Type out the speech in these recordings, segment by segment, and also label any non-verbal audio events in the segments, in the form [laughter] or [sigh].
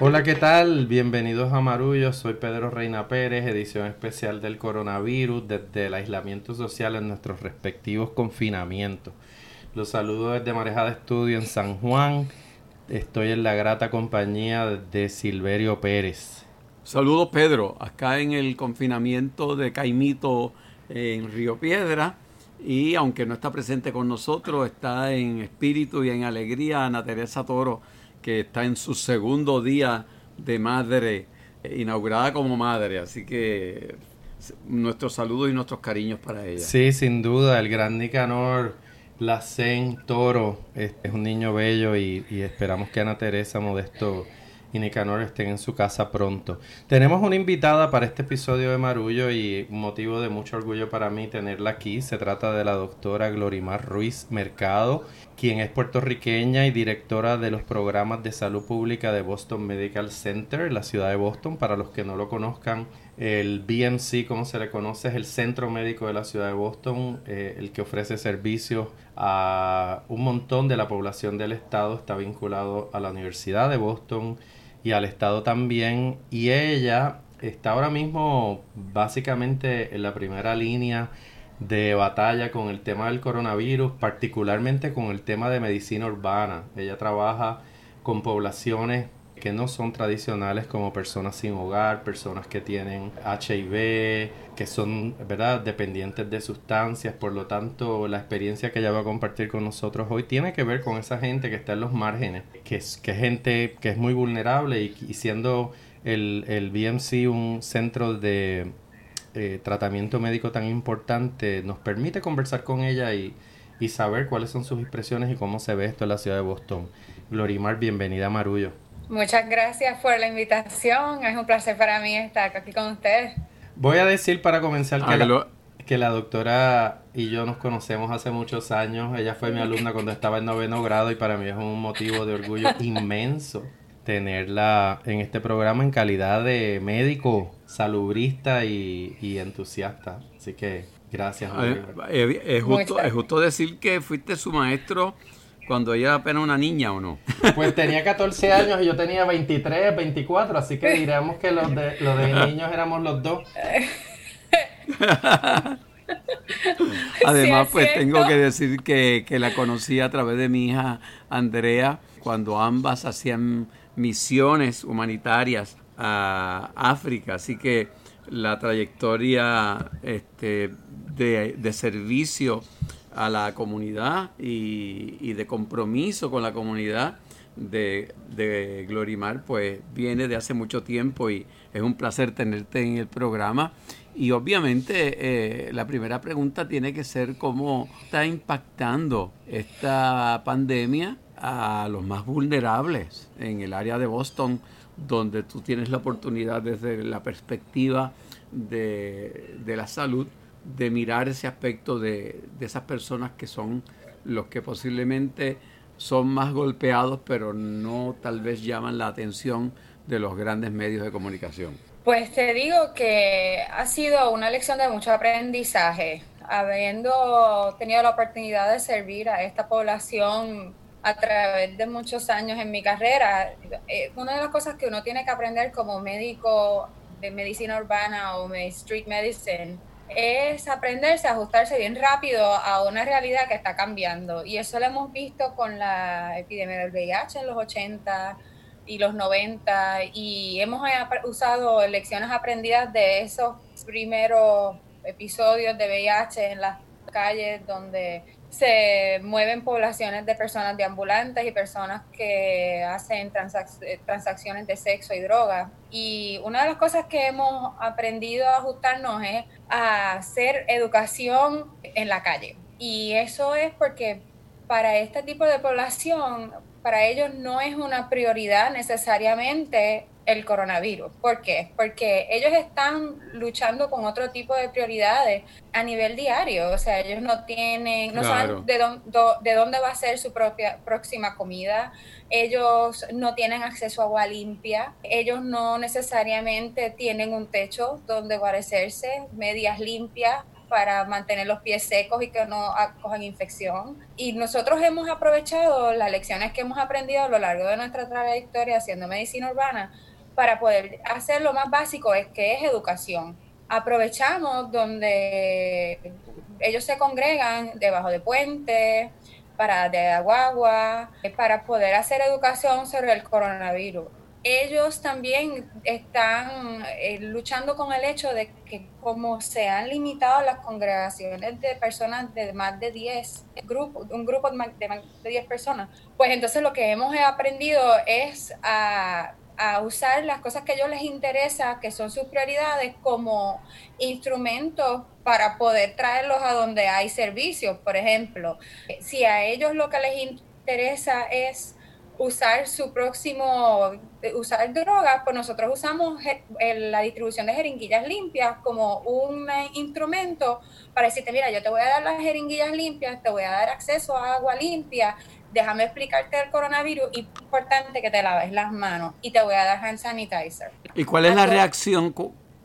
Hola, ¿qué tal? Bienvenidos a Marullo. Soy Pedro Reina Pérez, edición especial del coronavirus desde el aislamiento social en nuestros respectivos confinamientos. Los saludo desde Marejada Estudio en San Juan. Estoy en la grata compañía de Silverio Pérez. Saludos Pedro, acá en el confinamiento de Caimito en Río Piedra y aunque no está presente con nosotros, está en espíritu y en alegría Ana Teresa Toro que está en su segundo día de madre, eh, inaugurada como madre. Así que nuestros saludos y nuestros cariños para ella. Sí, sin duda, el gran Nicanor Lacen Toro es, un niño bello y, y esperamos que Ana Teresa Modesto y Nicanor estén en su casa pronto. Tenemos una invitada para este episodio de Marullo y un motivo de mucho orgullo para mí tenerla aquí. Se trata de la doctora Glorimar Ruiz Mercado, quien es puertorriqueña y directora de los programas de salud pública de Boston Medical Center, la ciudad de Boston. Para los que no lo conozcan, el BMC, como se le conoce, es el centro médico de la ciudad de Boston, eh, el que ofrece servicios a un montón de la población del estado. Está vinculado a la Universidad de Boston y al Estado también. Y ella está ahora mismo básicamente en la primera línea de batalla con el tema del coronavirus, particularmente con el tema de medicina urbana. Ella trabaja con poblaciones que no son tradicionales como personas sin hogar, personas que tienen HIV, que son, ¿verdad?, dependientes de sustancias. Por lo tanto, la experiencia que ella va a compartir con nosotros hoy tiene que ver con esa gente que está en los márgenes, que es, que gente que es muy vulnerable y, siendo el, el BMC un centro de eh, tratamiento médico tan importante, nos permite conversar con ella y, y saber cuáles son sus impresiones y cómo se ve esto en la ciudad de Boston. Glorimar, bienvenida a Marullo. Muchas gracias por la invitación. Es un placer para mí estar aquí con ustedes. Voy a decir para comenzar que, la, que la doctora y yo nos conocemos hace muchos años. Ella fue mi alumna cuando estaba en noveno grado y para mí es un motivo de orgullo [laughs] inmenso tenerla en este programa en calidad de médico, salubrista y, entusiasta. Así que gracias. Eh, es, justo, es justo decir que fuiste su maestro cuando ella era apenas una niña o no. [laughs] Pues tenía 14 años y yo tenía 23, 24, así que diríamos que los de, los de niños éramos los dos. [laughs] Además, pues tengo que decir que, que la conocí a través de mi hija Andrea, cuando ambas hacían misiones humanitarias a África, así que la trayectoria este, de, de servicio a la comunidad y, de compromiso con la comunidad de, de, Glorimar, pues viene de hace mucho tiempo y es un placer tenerte en el programa. Y obviamente eh, la primera pregunta tiene que ser cómo está impactando esta pandemia a los más vulnerables en el área de Boston, donde tú tienes la oportunidad desde la perspectiva de, de la salud de mirar ese aspecto de, esas personas que son los que posiblemente son más golpeados, pero no tal vez llaman la atención de los grandes medios de comunicación? Pues te digo que ha sido una lección de mucho aprendizaje, habiendo tenido la oportunidad de servir a esta población a través de muchos años en mi carrera. Eh, una de las cosas que uno tiene que aprender como médico de medicina urbana o street medicine es aprenderse a ajustarse bien rápido a una realidad que está cambiando. Y eso lo hemos visto con la epidemia del VIH en los 80 y los 90 y hemos usado lecciones aprendidas de esos primeros episodios de VIH en las calles donde se mueven poblaciones de personas de ambulantes y personas que hacen eh, transacciones de sexo y drogas. Y una de las cosas que hemos aprendido a ajustarnos es a hacer educación en la calle. Y eso es porque para este tipo de población, para ellos no es una prioridad necesariamente el coronavirus. ¿Por qué? Porque ellos están luchando con otro tipo de prioridades a nivel diario. O sea, ellos no tienen, no saben de, de dónde va a ser su propia próxima comida. Ellos no tienen acceso a agua limpia. Ellos no necesariamente tienen un techo donde guarecerse, medias limpias para mantener los pies secos y que no cojan infección. Y nosotros hemos aprovechado las lecciones que hemos aprendido a lo largo de nuestra trayectoria haciendo medicina urbana para poder hacer lo más básico, es que es educación. Aprovechamos donde ellos se congregan debajo de puentes, para de agua, para poder hacer educación sobre el coronavirus ellos también están eh, luchando con el hecho de que como se han limitado las congregaciones de personas de más de 10 grupos, un grupo de más de 10 personas, pues entonces lo que hemos aprendido es a, a usar las cosas que a ellos les interesa, que son sus prioridades, como instrumentos para poder traerlos a donde hay servicios. Por ejemplo, si a ellos lo que les interesa es usar su próximo, usar drogas, pues nosotros usamos la distribución de jeringuillas limpias como un instrumento para decirte, mira, yo te voy a dar las jeringuillas limpias, te voy a dar acceso a agua limpia, déjame explicarte el coronavirus y es importante que te laves las manos y te voy a dar hand sanitizer. ¿Y cuál es la reacción,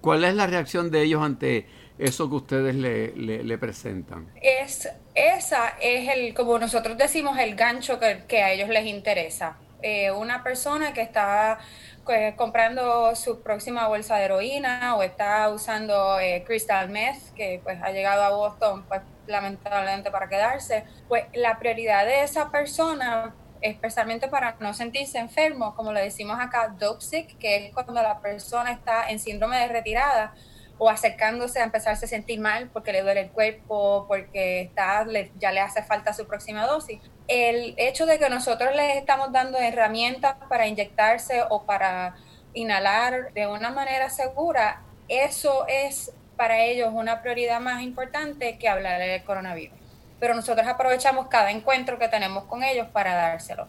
cuál es la reacción de ellos ante eso que ustedes le, le, presentan? Es, esa es el, como nosotros decimos, el gancho que, a ellos les interesa. Eh, una persona que está pues, comprando su próxima bolsa de heroína o está usando eh, crystal meth, que pues ha llegado a Boston pues lamentablemente para quedarse, pues la prioridad de esa persona especialmente para no sentirse enfermo, como le decimos acá, dope sick, que es cuando la persona está en síndrome de retirada, o acercándose a empezarse a sentir mal porque le duele el cuerpo, porque está, ya le hace falta su próxima dosis. El hecho de que nosotros les estamos dando herramientas para inyectarse o para inhalar de una manera segura, eso es para ellos una prioridad más importante que hablar del coronavirus. Pero nosotros aprovechamos cada encuentro que tenemos con ellos para dárselo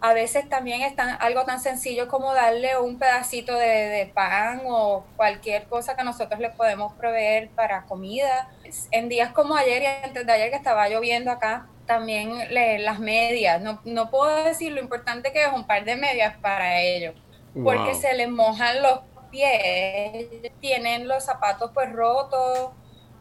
a veces también es algo tan sencillo como darle un pedacito de, pan o cualquier cosa que nosotros le podemos proveer para comida. En días como ayer y antes de ayer que estaba lloviendo acá, también las medias. No, no, puedo decir lo importante que es un par de medias para ellos, porque se les mojan los pies, tienen los zapatos pues rotos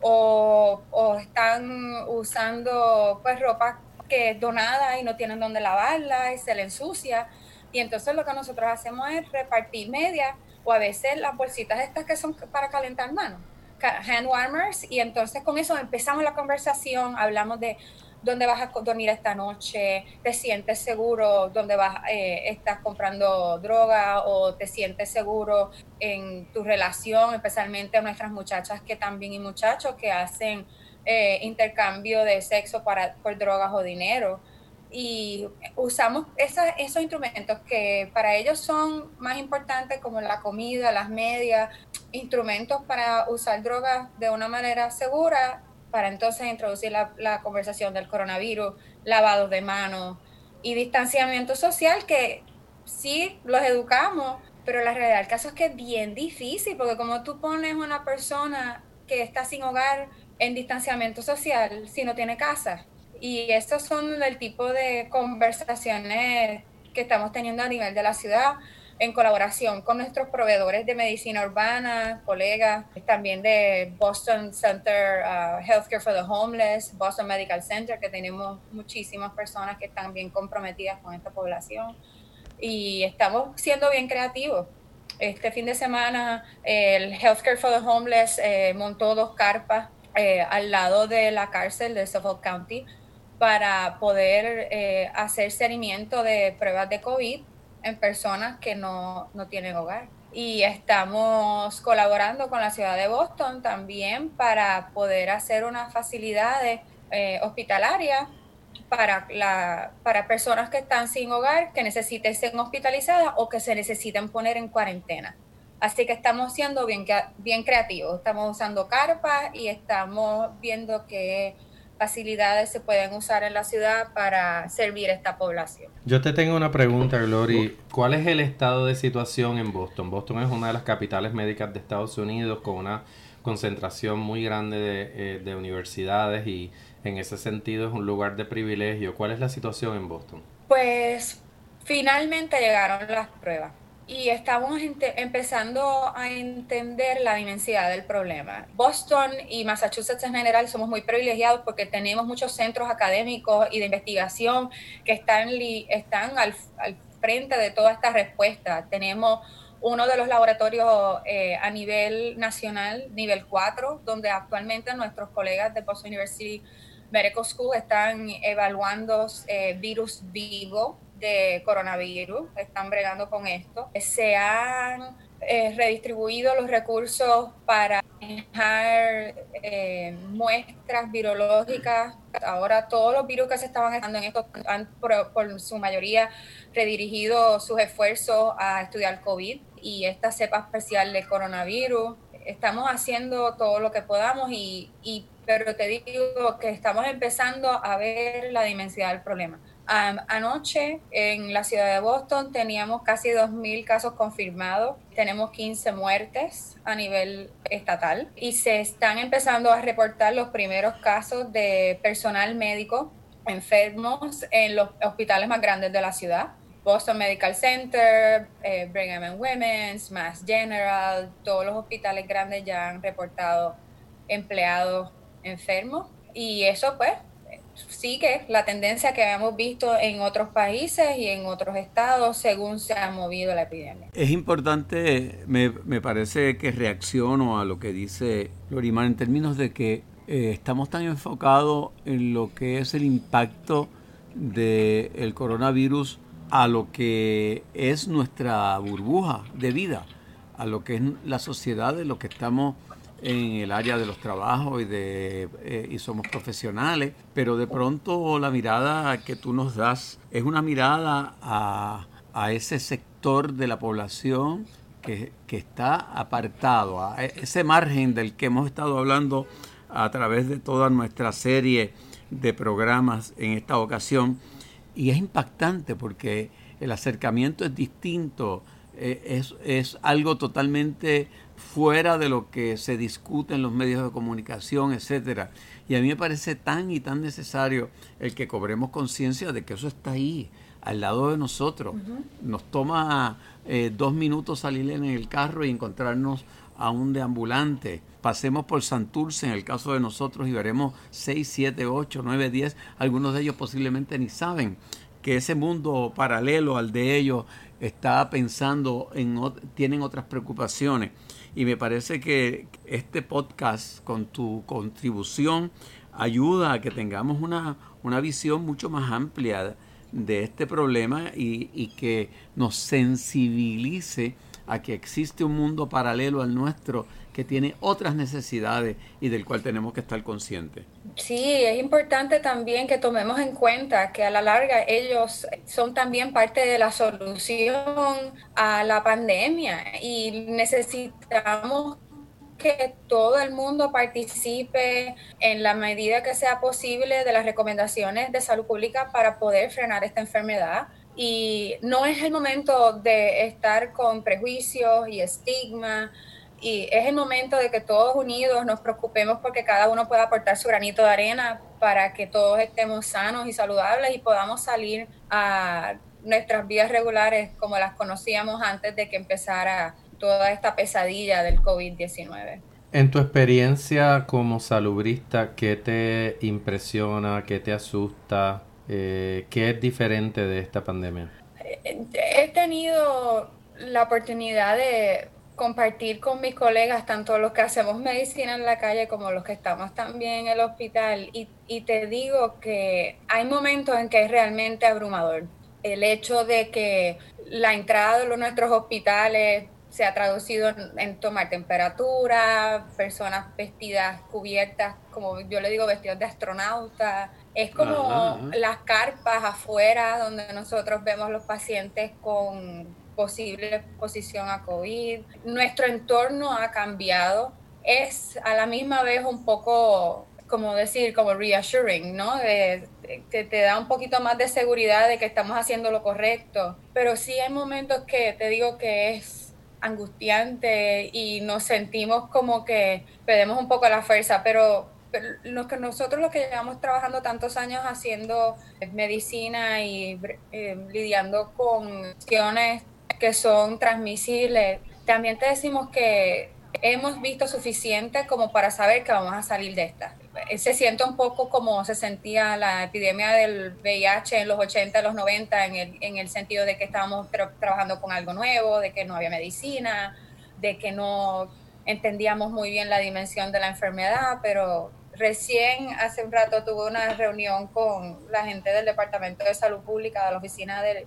o, o están usando pues ropa que es donada y no tienen dónde lavarla y se le ensucia. Y entonces lo que nosotros hacemos es repartir media o a veces las bolsitas estas que son para calentar manos, hand warmers, y entonces con eso empezamos la conversación, hablamos de dónde vas a dormir esta noche, te sientes seguro, dónde vas, eh, estás comprando droga o te sientes seguro en tu relación, especialmente nuestras muchachas que también y muchachos que hacen eh, intercambio de sexo para, por drogas o dinero. Y usamos esos instrumentos que para ellos son más importantes como la comida, las medias, instrumentos para usar drogas de una manera segura, para entonces introducir la, conversación del coronavirus, lavado de manos y distanciamiento social que sí los educamos, pero la realidad del caso es que es bien difícil, porque como tú pones una persona que está sin hogar en distanciamiento social si no tiene casa. Y estos son el tipo de conversaciones que estamos teniendo a nivel de la ciudad en colaboración con nuestros proveedores de medicina urbana, colegas, también de Boston Center uh, Healthcare for the Homeless, Boston Medical Center, que tenemos muchísimas personas que están bien comprometidas con esta población. Y estamos siendo bien creativos. Este fin de semana el Healthcare for the Homeless eh, montó dos carpas eh, al lado de la cárcel de Suffolk County para poder eh, hacer seguimiento de pruebas de COVID en personas que no, tienen hogar. Y estamos colaborando con la ciudad de Boston también para poder hacer unas facilidades eh, hospitalarias para, la, para personas que están sin hogar, que necesiten ser hospitalizadas o que se necesiten poner en cuarentena. Así que estamos siendo bien, bien creativos, estamos usando carpas y estamos viendo qué facilidades se pueden usar en la ciudad para servir a esta población. Yo te tengo una pregunta, Glory. ¿Cuál es el estado de situación en Boston? Boston es una de las capitales médicas de Estados Unidos con una concentración muy grande de, eh, de universidades y en ese sentido es un lugar de privilegio. ¿Cuál es la situación en Boston? Pues finalmente llegaron las pruebas y estamos empezando a entender la inmensidad del problema. Boston y Massachusetts en general somos muy privilegiados porque tenemos muchos centros académicos y de investigación que están, están al, frente de toda esta respuesta. Tenemos uno de los laboratorios eh, a nivel nacional, nivel 4, donde actualmente nuestros colegas de Boston University Medical School están evaluando eh, virus vivo de coronavirus, están bregando con esto. Se han eh, redistribuido los recursos para dejar eh, muestras virológicas. Ahora todos los virus que se estaban estando en esto han por, su mayoría redirigido sus esfuerzos a estudiar COVID y esta cepa especial de coronavirus. Estamos haciendo todo lo que podamos y, y pero te digo que estamos empezando a ver la dimensión del problema anoche en la ciudad de Boston teníamos casi 2.000 casos confirmados, tenemos 15 muertes a nivel estatal y se están empezando a reportar los primeros casos de personal médico enfermos en los hospitales más grandes de la ciudad. Boston Medical Center, eh, Brigham and Women's, Mass General, todos los hospitales grandes ya han reportado empleados enfermos y eso pues sigue la tendencia que habíamos visto en otros países y en otros estados según se ha movido la epidemia. Es importante, me, parece que reacciono a lo que dice Lorimar en términos de que eh, estamos tan enfocados en lo que es el impacto del coronavirus a lo que es nuestra burbuja de vida, a lo que es la sociedad de lo que estamos en el área de los trabajos y, de, eh, y somos profesionales, pero de pronto la mirada que tú nos das es una mirada a, a ese sector de la población que, que, está apartado, a ese margen del que hemos estado hablando a través de toda nuestra serie de programas en esta ocasión. Y es impactante porque el acercamiento es distinto, eh, es, es algo totalmente fuera de lo que se discute en los medios de comunicación, etcétera. Y a mí me parece tan y tan necesario el que cobremos conciencia de que eso está ahí, al lado de nosotros. Nos toma eh, dos minutos salir en el carro y encontrarnos a un deambulante. Pasemos por Santurce en el caso de nosotros y veremos 6, 7, 8, 9, 10. Algunos de ellos posiblemente ni saben que ese mundo paralelo al de ellos está pensando en tienen otras preocupaciones y me parece que este podcast con tu contribución ayuda a que tengamos una, una visión mucho más amplia de este problema y, y que nos sensibilice a que existe un mundo paralelo al nuestro que tiene otras necesidades y del cual tenemos que estar conscientes. Sí, es importante también que tomemos en cuenta que a la larga ellos son también parte de la solución a la pandemia y necesitamos que todo el mundo participe en la medida que sea posible de las recomendaciones de salud pública para poder frenar esta enfermedad y no es el momento de estar con prejuicios y estigma. Y es el momento de que todos unidos nos preocupemos porque cada uno pueda aportar su granito de arena para que todos estemos sanos y saludables y podamos salir a nuestras vidas regulares como las conocíamos antes de que empezara toda esta pesadilla del COVID-19. En tu experiencia como salubrista, ¿qué te impresiona, qué te asusta? Eh, ¿Qué es diferente de esta pandemia? He tenido la oportunidad de compartir con mis colegas, tanto los que hacemos medicina en la calle como los que estamos también en el hospital, y, y te digo que hay momentos en que es realmente abrumador. El hecho de que la entrada de nuestros hospitales se ha traducido en, tomar temperatura, personas vestidas, cubiertas, como yo le digo, vestidos de astronauta. Es como las carpas afuera donde nosotros vemos los pacientes con posible exposición a COVID. Nuestro entorno ha cambiado. Es a la misma vez un poco, como decir, como reassuring, ¿no? De, que te da un poquito más de seguridad de que estamos haciendo lo correcto. Pero sí hay momentos que te digo que es angustiante y nos sentimos como que perdemos un poco la fuerza, pero, lo que nosotros lo que llevamos trabajando tantos años haciendo medicina y eh, lidiando con cuestiones que son transmisibles. También te decimos que hemos visto suficiente como para saber que vamos a salir de esta. Se siente un poco como se sentía la epidemia del VIH en los 80, los 90, en el, en el sentido de que estábamos trabajando con algo nuevo, de que no había medicina, de que no entendíamos muy bien la dimensión de la enfermedad, pero Recién, hace un rato, tuve una reunión con la gente del Departamento de Salud Pública, de la oficina del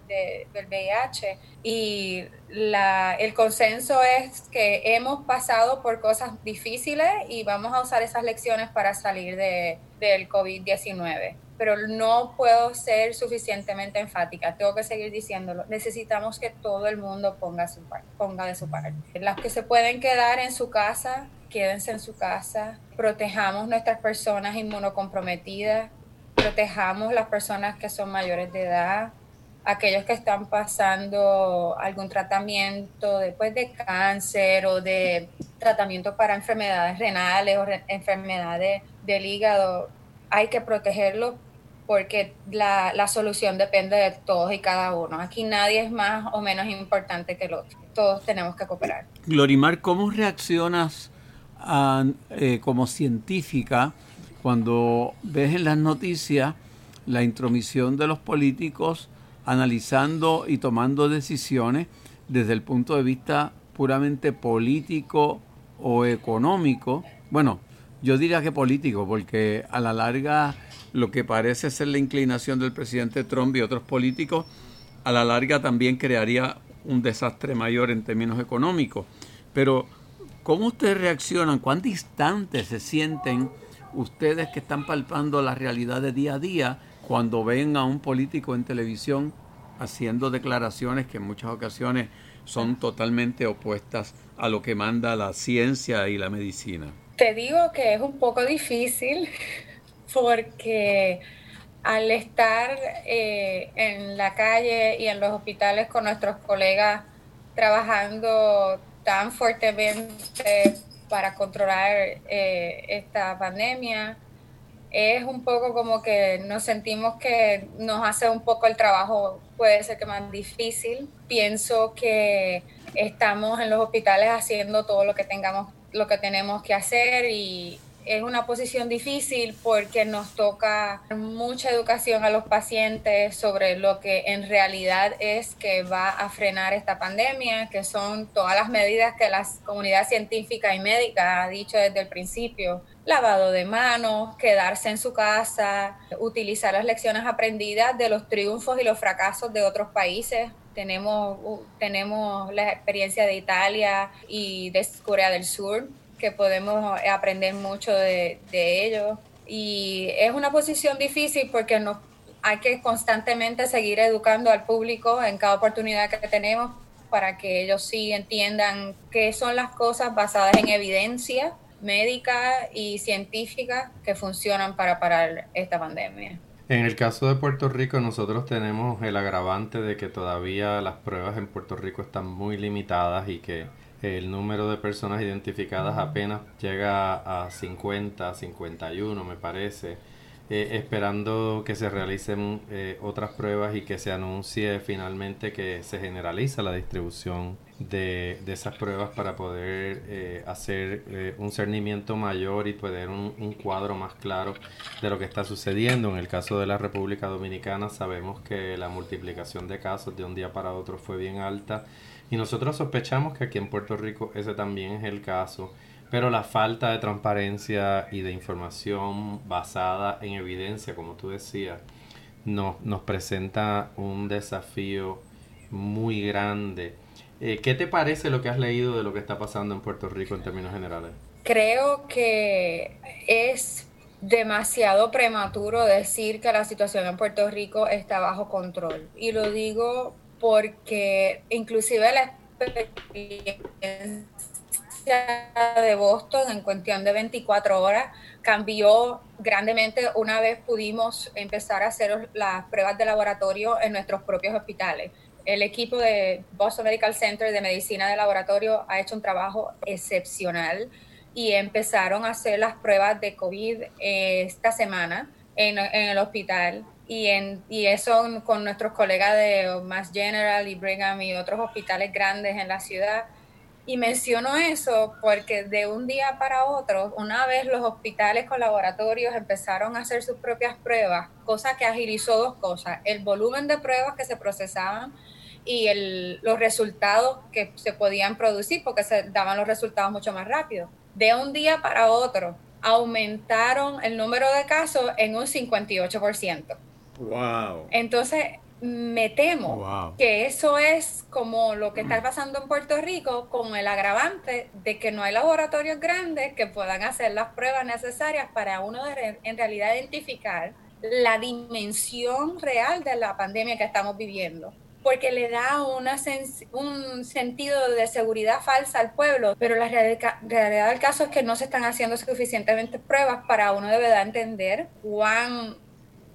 VIH, y la, el consenso es que hemos pasado por cosas difíciles y vamos a usar esas lecciones para salir de, del COVID-19 pero no puedo ser suficientemente enfática. Tengo que seguir diciéndolo. Necesitamos que todo el mundo ponga, su ponga de su parte. Las que se pueden quedar en su casa, quédense en su casa. Protejamos nuestras personas inmunocomprometidas. Protejamos las personas que son mayores de edad. Aquellos que están pasando algún tratamiento después de cáncer o de tratamiento para enfermedades renales o enfermedades del hígado, hay que protegerlos porque la, la, solución depende de todos y cada uno. Aquí nadie es más o menos importante que el otro. Todos tenemos que cooperar. Glorimar, ¿cómo reaccionas eh, como científica cuando ves en las noticias la intromisión de los políticos analizando y tomando decisiones desde el punto de vista puramente político o económico? Bueno, yo diría que político, porque a la larga lo que parece ser la inclinación del presidente Trump y otros políticos, a la larga también crearía un desastre mayor en términos económicos. Pero, ¿cómo ustedes reaccionan? ¿Cuán distantes se sienten ustedes que están palpando la realidad de día a día cuando ven a un político en televisión haciendo declaraciones que en muchas ocasiones son totalmente opuestas a lo que manda la ciencia y la medicina? Te digo que es un poco difícil [laughs] porque al estar eh, en la calle y en los hospitales con nuestros colegas trabajando tan fuertemente para controlar eh, esta pandemia, es un poco como que nos sentimos que nos hace un poco el trabajo, puede ser que más difícil. Pienso que estamos en los hospitales haciendo todo lo que tengamos, lo que tenemos que hacer y, es una posición difícil porque nos toca mucha educación a los pacientes sobre lo que en realidad es que va a frenar esta pandemia, que son todas las medidas que la comunidad científica y médica ha dicho desde el principio. Lavado de manos, quedarse en su casa, utilizar las lecciones aprendidas de los triunfos y los fracasos de otros países tenemos, tenemos la experiencia de Italia y de Corea del Sur, que podemos aprender mucho de, ellos. Y es una posición difícil porque nos, hay que constantemente seguir educando al público en cada oportunidad que tenemos para que ellos sí entiendan qué son las cosas basadas en evidencia médica y científica que funcionan para parar esta pandemia. En el caso de Puerto Rico, nosotros tenemos el agravante de que todavía las pruebas en Puerto Rico están muy limitadas y que el número de personas identificadas apenas llega a 50, 51 me parece, eh, esperando que se realicen eh, otras pruebas y que se anuncie finalmente que se generaliza la distribución de, de esas pruebas para poder eh, hacer un cernimiento mayor y tener un, un cuadro más claro de lo que está sucediendo. En el caso de la República Dominicana sabemos que la multiplicación de casos de un día para otro fue bien alta y nosotros sospechamos que aquí en Puerto Rico ese también es el caso, pero la falta de transparencia y de información basada en evidencia, como tú decías, nos, nos presenta un desafío muy grande. Eh, ¿Qué te parece lo que has leído de lo que está pasando en Puerto Rico en términos generales? Creo que es demasiado prematuro decir que la situación en Puerto Rico está bajo control. Y lo digo porque inclusive la experiencia de Boston en cuestión de 24 horas cambió grandemente una vez pudimos empezar a hacer las pruebas de laboratorio en nuestros propios hospitales. El equipo de Boston Medical Center de medicina de laboratorio ha hecho un trabajo excepcional y empezaron a hacer las pruebas de COVID esta semana en, en el hospital y, en, y eso con nuestros colegas de Mass General y Brigham y otros hospitales grandes en la ciudad. Y menciono eso porque de un día para otro, una vez los hospitales con laboratorios empezaron a hacer sus propias pruebas, cosa que agilizó dos cosas, el volumen de pruebas que se procesaban y los resultados que se podían producir, porque se daban los resultados mucho más rápido. De un día para otro, aumentaron el número de casos en un 58%. Wow. Entonces, me temo que eso es como lo que está pasando en Puerto Rico con el agravante de que no hay laboratorios grandes que puedan hacer las pruebas necesarias para uno en realidad identificar la dimensión real de la pandemia que estamos viviendo porque le da una un sentido de seguridad falsa al pueblo, pero la realidad del caso es que no se están haciendo suficientemente pruebas para uno de verdad entender cuán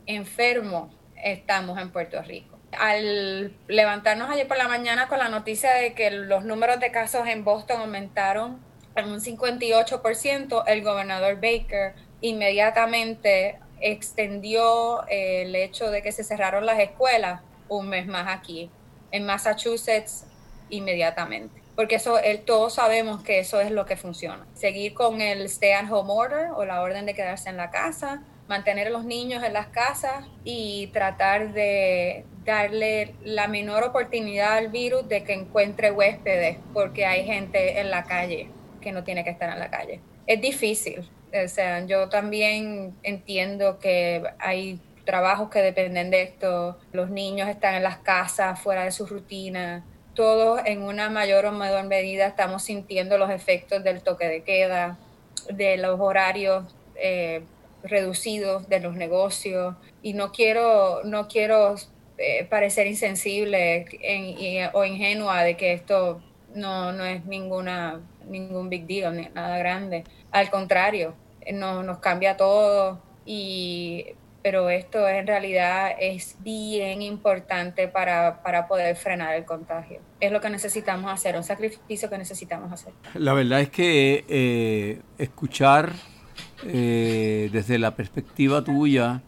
enfermo estamos en Puerto Rico. Al levantarnos ayer por la mañana con la noticia de que los números de casos en Boston aumentaron en un 58%, el gobernador Baker inmediatamente extendió el hecho de que se cerraron las escuelas un mes más aquí, en Massachusetts, inmediatamente. Porque eso, todos sabemos que eso es lo que funciona. Seguir con el stay at home order o la orden de quedarse en la casa, mantener a los niños en las casas y tratar de darle la menor oportunidad al virus de que encuentre huéspedes, porque hay gente en la calle que no tiene que estar en la calle. Es difícil. O sea, yo también entiendo que hay trabajos que dependen de esto, los niños están en las casas, fuera de su rutina, todos en una mayor o menor medida estamos sintiendo los efectos del toque de queda, de los horarios eh, reducidos de los negocios y no quiero, no quiero eh, parecer insensible o ingenua de que esto no, no es ninguna, ningún big deal, nada grande. Al contrario, no, nos cambia todo y pero esto en realidad es bien importante para, poder frenar el contagio. Es lo que necesitamos hacer, un sacrificio que necesitamos hacer. La verdad es que eh, escuchar eh, desde la perspectiva tuya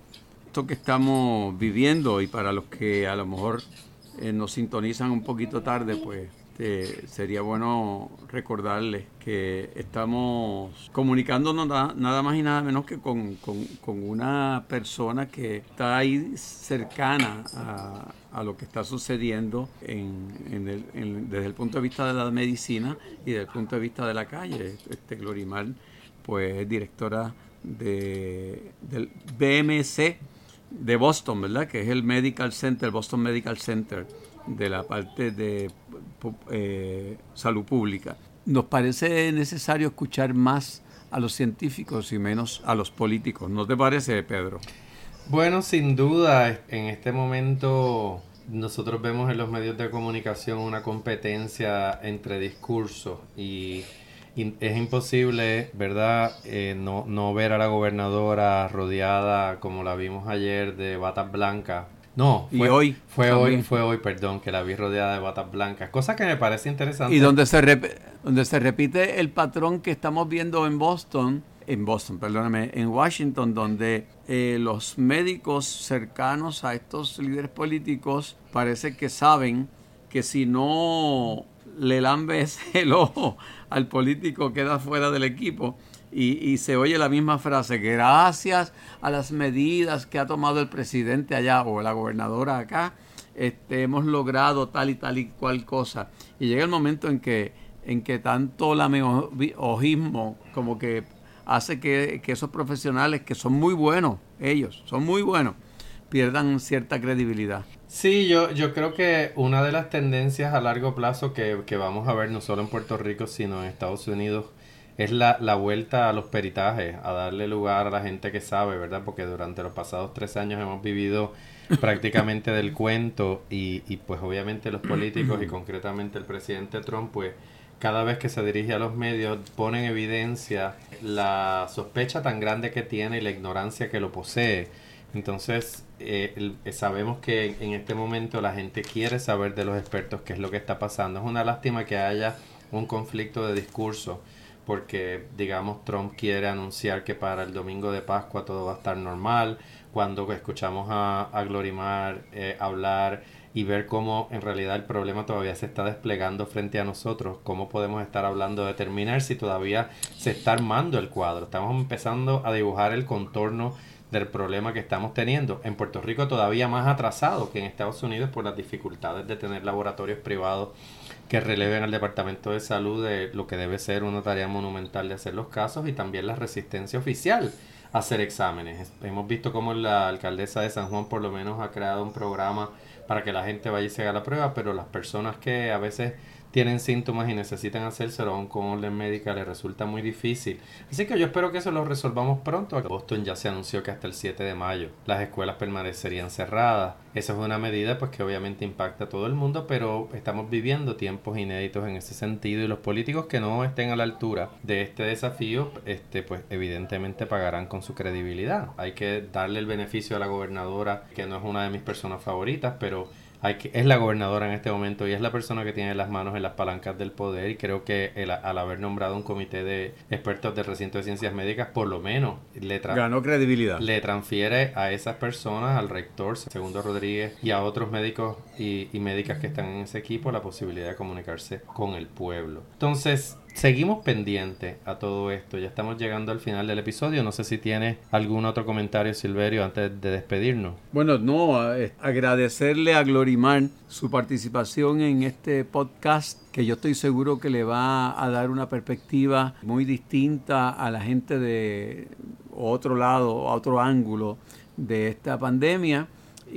esto que estamos viviendo y para los que a lo mejor eh, nos sintonizan un poquito tarde, pues este, sería bueno recordarles que estamos comunicándonos nada más y nada menos que con, una persona que está ahí cercana a, lo que está sucediendo desde el punto de vista de la medicina y desde el punto de vista de la calle. Este Glorimal, pues es directora de, del BMC de Boston, ¿verdad? Que es el Medical Center, Boston Medical Center de la parte de eh, salud pública. Nos parece necesario escuchar más a los científicos y menos a los políticos. ¿No te parece, Pedro? Bueno, sin duda, en este momento nosotros vemos en los medios de comunicación una competencia entre discursos y, es imposible, ¿verdad?, eh, no, no ver a la gobernadora rodeada como la vimos ayer de batas blancas no, fue, y hoy. Fue hoy, fue hoy, perdón, que la vi rodeada de batas blancas. Cosa que me parece interesante. Y donde se, donde se repite el patrón que estamos viendo en Boston, en Boston, perdóname, en Washington, donde eh, los médicos cercanos a estos líderes políticos parece que saben que si no le lambes el ojo al político queda fuera del equipo y, se oye la misma frase, gracias a las medidas que ha tomado el presidente allá o la gobernadora acá, este, hemos logrado tal y tal y cual cosa. Y llega el momento en que, en que tanto lameojismo como que hace que, que esos profesionales que son muy buenos, ellos son muy buenos, pierdan cierta credibilidad. Sí, yo, yo creo que una de las tendencias a largo plazo que, que, vamos a ver no solo en Puerto Rico, sino en Estados Unidos, es la, la, vuelta a los peritajes, a darle lugar a la gente que sabe, ¿verdad? Porque durante los pasados tres años hemos vivido [laughs] prácticamente del cuento y, y pues obviamente los políticos y concretamente el presidente Trump, pues cada vez que se dirige a los medios pone en evidencia la sospecha tan grande que tiene y la ignorancia que lo posee. Entonces, eh, sabemos que en este momento la gente quiere saber de los expertos qué es lo que está pasando. Es una lástima que haya un conflicto de discurso porque, digamos, Trump quiere anunciar que para el domingo de Pascua todo va a estar normal, cuando escuchamos a, a Glorimar eh, hablar y ver cómo en realidad el problema todavía se está desplegando frente a nosotros, cómo podemos estar hablando de determinar si todavía se está armando el cuadro. Estamos empezando a dibujar el contorno del problema que estamos teniendo. En Puerto Rico todavía más atrasado que en Estados Unidos por las dificultades de tener laboratorios privados que releven al Departamento de Salud de lo que debe ser una tarea monumental de hacer los casos y también la resistencia oficial a hacer exámenes. Hemos visto cómo la alcaldesa de San Juan por lo menos ha creado un programa para que la gente vaya y se haga la prueba, pero las personas que a veces tienen síntomas y necesitan hacérselo aún con orden médica les resulta muy difícil. Así que yo espero que eso lo resolvamos pronto. Boston ya se anunció que hasta el 7 de mayo las escuelas permanecerían cerradas. Esa es una medida pues que obviamente impacta a todo el mundo, pero estamos viviendo tiempos inéditos en ese sentido y los políticos que no estén a la altura de este desafío, este pues evidentemente pagarán con su credibilidad. Hay que darle el beneficio a la gobernadora, que no es una de mis personas favoritas, pero es la gobernadora en este momento y es la persona que tiene las manos en las palancas del poder y creo que al haber nombrado un comité de expertos del recinto de ciencias médicas por lo menos le ganó credibilidad. le transfiere a esas personas al rector segundo Rodríguez y a otros médicos y, médicas que están en ese equipo la posibilidad de comunicarse con el pueblo entonces seguimos pendientes a todo esto. Ya estamos llegando al final del episodio. No sé si tiene algún otro comentario, Silverio, antes de despedirnos. Bueno, no, eh, agradecerle a Glorimar su participación en este podcast que yo estoy seguro que le va a dar una perspectiva muy distinta a la gente de otro lado, a otro ángulo de esta pandemia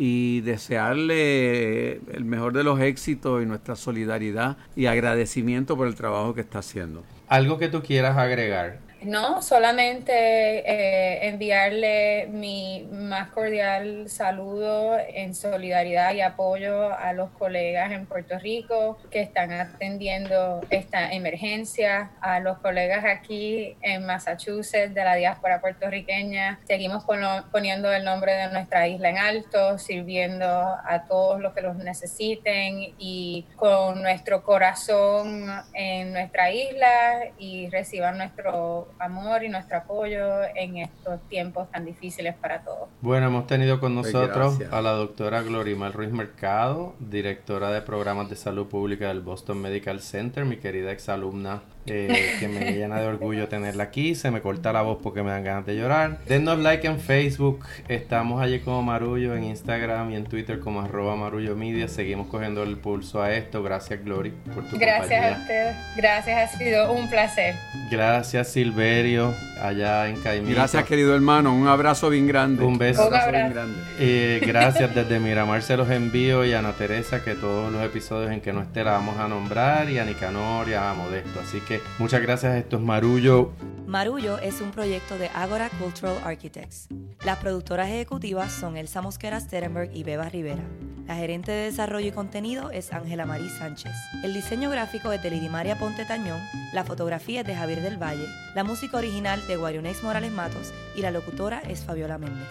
y desearle el mejor de los éxitos y nuestra solidaridad y agradecimiento por el trabajo que está haciendo. Algo que tú quieras agregar no, solamente eh, enviarle mi más cordial saludo en solidaridad y apoyo a los colegas en Puerto Rico que están atendiendo esta emergencia, a los colegas aquí en Massachusetts de la diáspora puertorriqueña. Seguimos poniendo el nombre de nuestra isla en alto, sirviendo a todos los que los necesiten y con nuestro corazón en nuestra isla y reciban nuestro amor y nuestro apoyo en estos tiempos tan difíciles para todos. Bueno, hemos tenido con pues nosotros a la doctora Glorimar Ruiz Mercado, directora de programas de salud pública del Boston Medical Center, mi querida exalumna eh, que me llena de orgullo tenerla aquí. Se me corta la voz porque me dan ganas de llorar. Denos like en Facebook. Estamos allí como Marullo en Instagram y en Twitter como arroba Marullo Media. Seguimos cogiendo el pulso a esto. Gracias, Glory, por tu Gracias a ustedes. Gracias, ha sido un placer. Gracias, Silverio, allá en Caimito. Gracias, querido hermano. Un abrazo bien grande. Un beso. Un abrazo bien grande. Eh, [laughs] gracias desde Miramar se los envío y a Ana Teresa que todos los episodios en que no esté la vamos a nombrar y a Nicanor y a Modesto. Así que muchas gracias. Esto es Marullo. Marullo es un proyecto de Agora Cultural Architects. Las productoras ejecutivas son Elsa Mosquera Sterenberg y Beba Rivera. La gerente de desarrollo y contenido es Ángela Marí Sánchez. El diseño gráfico es de Lidimaria Ponte Tañón, la fotografía es de Javier del Valle, la música original de Guarionex Morales Matos y la locutora es Fabiola Méndez.